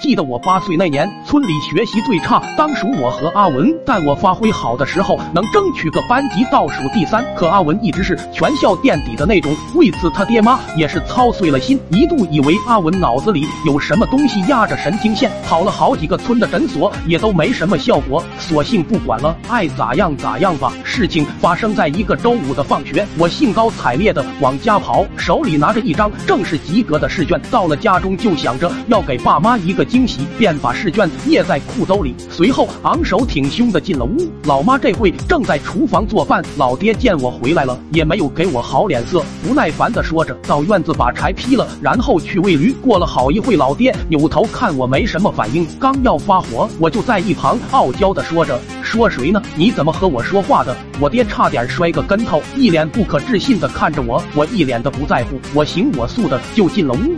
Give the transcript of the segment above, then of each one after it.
记得我八岁那年，村里学习最差，当属我和阿文。但我发挥好的时候，能争取个班级倒数第三。可阿文一直是全校垫底的那种，为此他爹妈也是操碎了心，一度以为阿文脑子里有什么东西压着神经线，跑了好几个村的诊所，也都没什么效果，索性不管了，爱咋样咋样吧。事情发生在一个周五的放学，我兴高采烈的往家跑，手里拿着一张正式及格的试卷，到了家中就想着要给爸妈一个惊喜，便把试卷掖在裤兜里，随后昂首挺胸的进了屋。老妈这会正在厨房做饭，老爹见我回来了，也没有给我好脸色，不耐烦的说着，到院子把柴劈了，然后去喂驴。过了好一会，老爹扭头看我没什么反应，刚要发火，我就在一旁傲娇的说着：“说谁呢？你怎么和我说话的？”我爹差点摔个跟头，一脸不可置信的看着我，我一脸的不在乎，我行我素的就进了屋。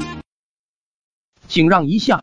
请让一下。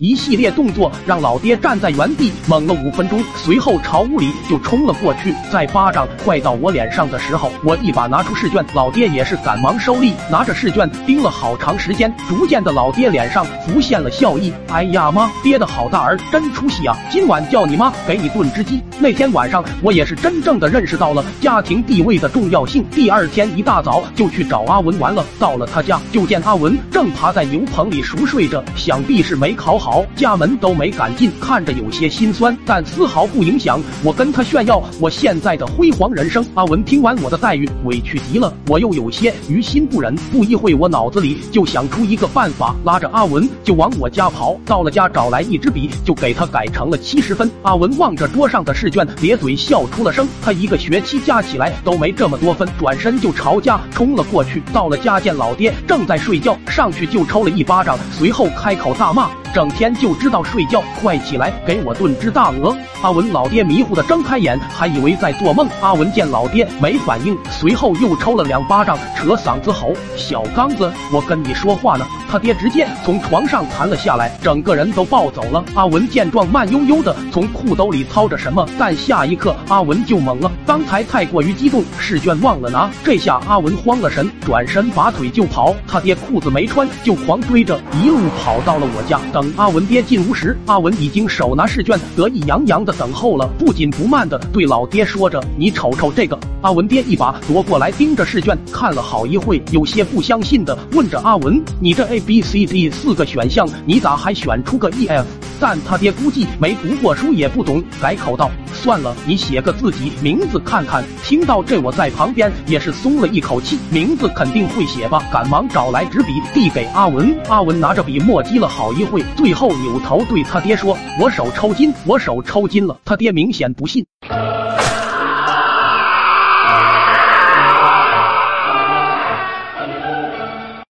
一系列动作让老爹站在原地懵了五分钟，随后朝屋里就冲了过去。在巴掌快到我脸上的时候，我一把拿出试卷，老爹也是赶忙收力，拿着试卷盯了好长时间。逐渐的，老爹脸上浮现了笑意。哎呀妈，爹的好大儿真出息啊！今晚叫你妈给你炖只鸡。那天晚上，我也是真正的认识到了家庭地位的重要性。第二天一大早就去找阿文玩了。到了他家，就见阿文正趴在牛棚里熟睡着，想必是没考好。好，家门都没敢进，看着有些心酸，但丝毫不影响我跟他炫耀我现在的辉煌人生。阿文听完我的待遇，委屈极了，我又有些于心不忍。不一会，我脑子里就想出一个办法，拉着阿文就往我家跑。到了家，找来一支笔，就给他改成了七十分。阿文望着桌上的试卷，咧嘴笑出了声。他一个学期加起来都没这么多分，转身就朝家冲了过去。到了家，见老爹正在睡觉，上去就抽了一巴掌，随后开口大骂。整天就知道睡觉，快起来给我炖只大鹅！阿文老爹迷糊的睁开眼，还以为在做梦。阿文见老爹没反应，随后又抽了两巴掌，扯嗓子吼：“小刚子，我跟你说话呢！”他爹直接从床上弹了下来，整个人都暴走了。阿文见状，慢悠悠的从裤兜里掏着什么，但下一刻阿文就懵了，刚才太过于激动，试卷忘了拿。这下阿文慌了神，转身拔腿就跑。他爹裤子没穿，就狂追着，一路跑到了我家。等阿文爹进屋时，阿文已经手拿试卷，得意洋洋的等候了，不紧不慢的对老爹说着：“你瞅瞅这个。”阿文爹一把夺过来，盯着试卷看了好一会，有些不相信的问着阿文：“你这 A？” B、C、D 四个选项，你咋还选出个 E、F？但他爹估计没读过书，也不懂，改口道：“算了，你写个自己名字看看。”听到这，我在旁边也是松了一口气，名字肯定会写吧？赶忙找来纸笔，递给阿文。阿文拿着笔墨迹了好一会，最后扭头对他爹说：“我手抽筋，我手抽筋了。”他爹明显不信。